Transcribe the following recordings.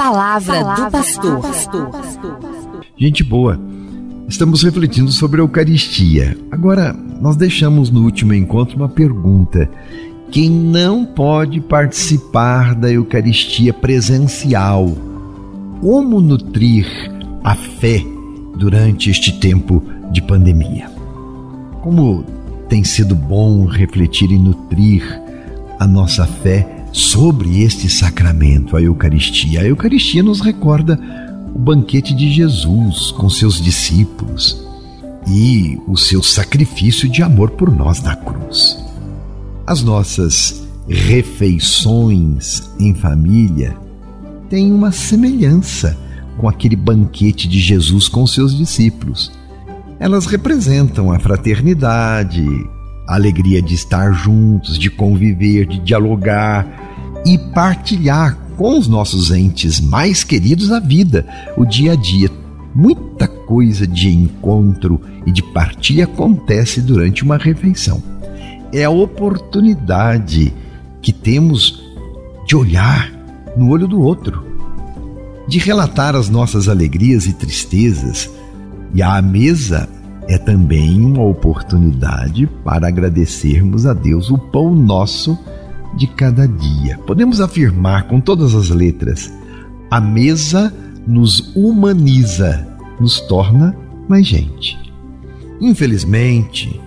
palavra, palavra do pastor. Gente boa, estamos refletindo sobre a Eucaristia. Agora, nós deixamos no último encontro uma pergunta. Quem não pode participar da Eucaristia presencial, como nutrir a fé durante este tempo de pandemia? Como tem sido bom refletir e nutrir a nossa fé sobre este sacramento, a Eucaristia. A Eucaristia nos recorda o banquete de Jesus com seus discípulos e o seu sacrifício de amor por nós na cruz. As nossas refeições em família têm uma semelhança com aquele banquete de Jesus com seus discípulos. Elas representam a fraternidade, a alegria de estar juntos, de conviver, de dialogar e partilhar com os nossos entes mais queridos a vida, o dia a dia. Muita coisa de encontro e de partilha acontece durante uma refeição. É a oportunidade que temos de olhar no olho do outro, de relatar as nossas alegrias e tristezas, e à mesa é também uma oportunidade para agradecermos a Deus o pão nosso de cada dia. Podemos afirmar com todas as letras: a mesa nos humaniza, nos torna mais gente. Infelizmente,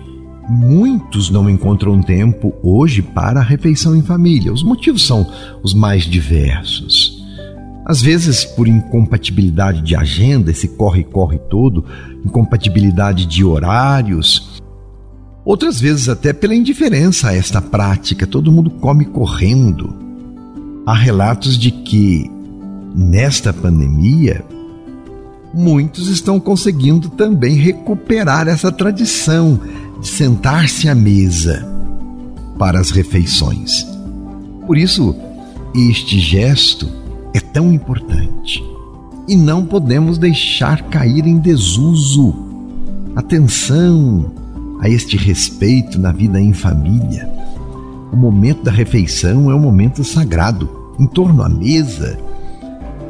muitos não encontram tempo hoje para a refeição em família. Os motivos são os mais diversos. Às vezes, por incompatibilidade de agenda, esse corre-corre todo, incompatibilidade de horários. Outras vezes, até pela indiferença a esta prática, todo mundo come correndo. Há relatos de que, nesta pandemia, muitos estão conseguindo também recuperar essa tradição de sentar-se à mesa para as refeições. Por isso, este gesto é tão importante e não podemos deixar cair em desuso. Atenção a este respeito na vida em família. O momento da refeição é um momento sagrado. Em torno à mesa,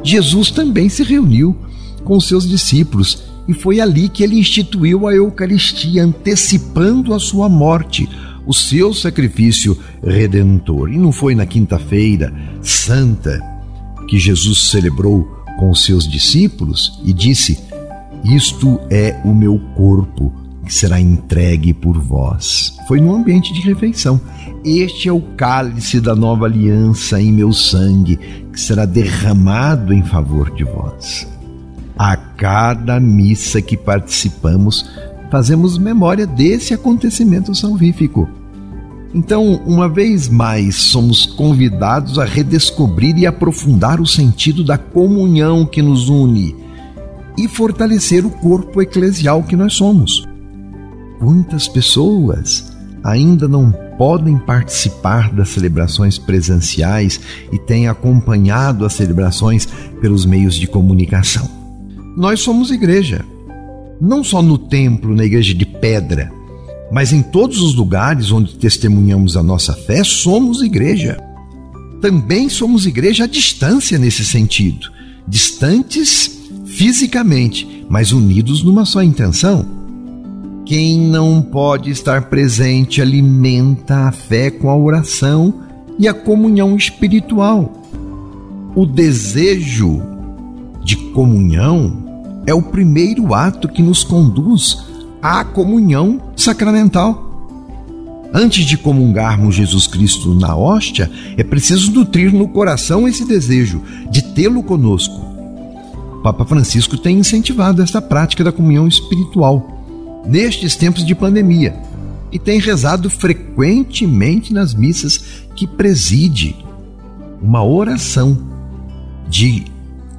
Jesus também se reuniu com seus discípulos e foi ali que ele instituiu a Eucaristia, antecipando a sua morte, o seu sacrifício redentor. E não foi na quinta-feira santa que Jesus celebrou com os seus discípulos e disse: Isto é o meu corpo que será entregue por vós. Foi no ambiente de refeição. Este é o cálice da nova aliança em meu sangue, que será derramado em favor de vós. A cada missa que participamos, fazemos memória desse acontecimento salvífico. Então, uma vez mais, somos convidados a redescobrir e aprofundar o sentido da comunhão que nos une e fortalecer o corpo eclesial que nós somos. Quantas pessoas ainda não podem participar das celebrações presenciais e têm acompanhado as celebrações pelos meios de comunicação? Nós somos igreja, não só no templo, na igreja de pedra mas em todos os lugares onde testemunhamos a nossa fé, somos igreja. Também somos igreja à distância nesse sentido, distantes fisicamente, mas unidos numa só intenção. Quem não pode estar presente alimenta a fé com a oração e a comunhão espiritual. O desejo de comunhão é o primeiro ato que nos conduz à comunhão sacramental. Antes de comungarmos Jesus Cristo na hóstia, é preciso nutrir no coração esse desejo de tê-lo conosco. O Papa Francisco tem incentivado esta prática da comunhão espiritual nestes tempos de pandemia e tem rezado frequentemente nas missas que preside uma oração de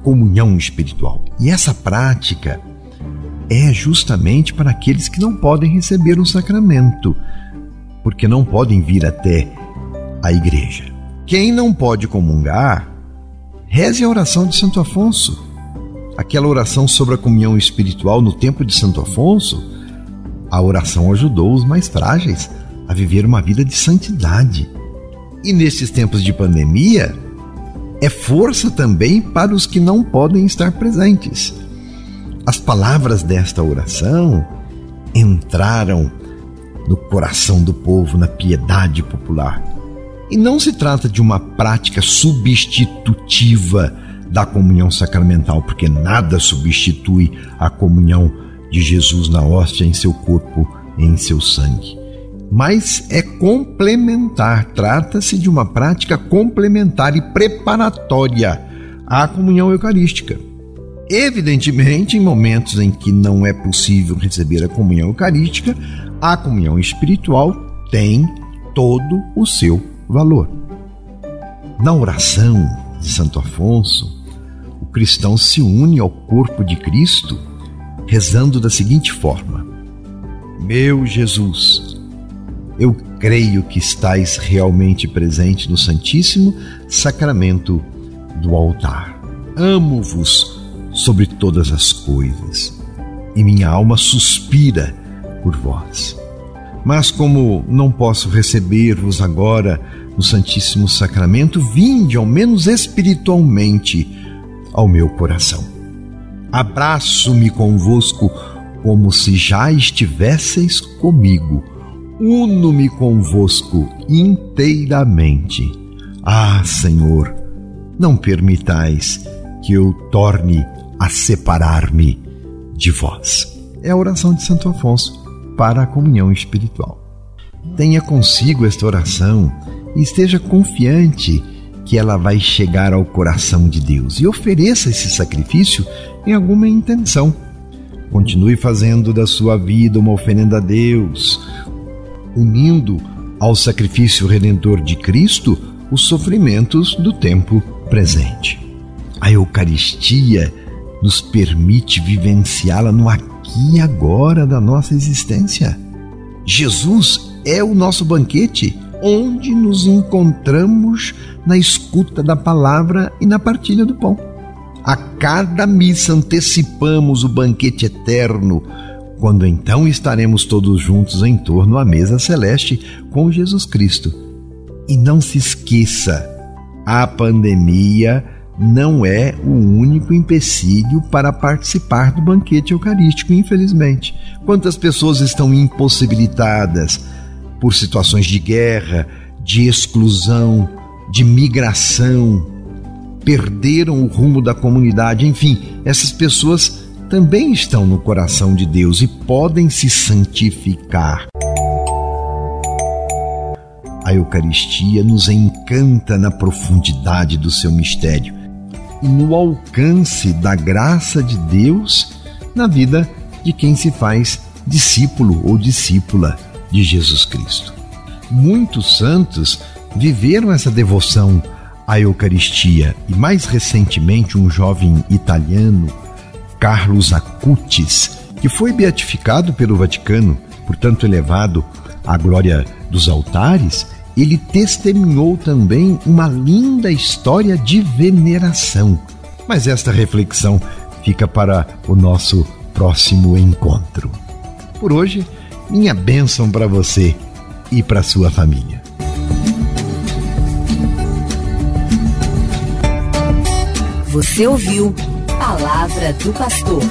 comunhão espiritual. E essa prática é justamente para aqueles que não podem receber o sacramento, porque não podem vir até a igreja. Quem não pode comungar, reze a oração de Santo Afonso. Aquela oração sobre a comunhão espiritual no tempo de Santo Afonso, a oração ajudou os mais frágeis a viver uma vida de santidade. E nesses tempos de pandemia, é força também para os que não podem estar presentes. As palavras desta oração entraram no coração do povo, na piedade popular. E não se trata de uma prática substitutiva da comunhão sacramental, porque nada substitui a comunhão de Jesus na hóstia, em seu corpo e em seu sangue. Mas é complementar, trata-se de uma prática complementar e preparatória à comunhão eucarística. Evidentemente, em momentos em que não é possível receber a comunhão eucarística, a comunhão espiritual tem todo o seu valor. Na oração de Santo Afonso, o cristão se une ao corpo de Cristo rezando da seguinte forma: Meu Jesus, eu creio que estais realmente presente no Santíssimo Sacramento do altar. Amo-vos sobre todas as coisas e minha alma suspira por vós. Mas como não posso receber-vos agora no Santíssimo Sacramento, vinde, ao menos espiritualmente, ao meu coração. Abraço-me convosco como se já estivesseis comigo. Uno-me convosco inteiramente. Ah, Senhor, não permitais que eu torne a separar-me de vós. É a oração de Santo Afonso para a comunhão espiritual. Tenha consigo esta oração e esteja confiante que ela vai chegar ao coração de Deus e ofereça esse sacrifício em alguma intenção. Continue fazendo da sua vida uma oferenda a Deus, unindo ao sacrifício redentor de Cristo os sofrimentos do tempo presente. A Eucaristia nos permite vivenciá-la no aqui e agora da nossa existência. Jesus é o nosso banquete, onde nos encontramos na escuta da palavra e na partilha do pão. A cada missa antecipamos o banquete eterno, quando então estaremos todos juntos em torno à mesa celeste com Jesus Cristo. E não se esqueça, a pandemia não é o único empecilho para participar do banquete eucarístico, infelizmente. Quantas pessoas estão impossibilitadas por situações de guerra, de exclusão, de migração, perderam o rumo da comunidade, enfim, essas pessoas também estão no coração de Deus e podem se santificar. A Eucaristia nos encanta na profundidade do seu mistério e no alcance da graça de Deus na vida de quem se faz discípulo ou discípula de Jesus Cristo. Muitos santos viveram essa devoção à Eucaristia e, mais recentemente, um jovem italiano, Carlos Acutis, que foi beatificado pelo Vaticano, portanto elevado à glória dos altares, ele testemunhou também uma linda história de veneração. Mas esta reflexão fica para o nosso próximo encontro. Por hoje, minha bênção para você e para sua família. Você ouviu Palavra do Pastor.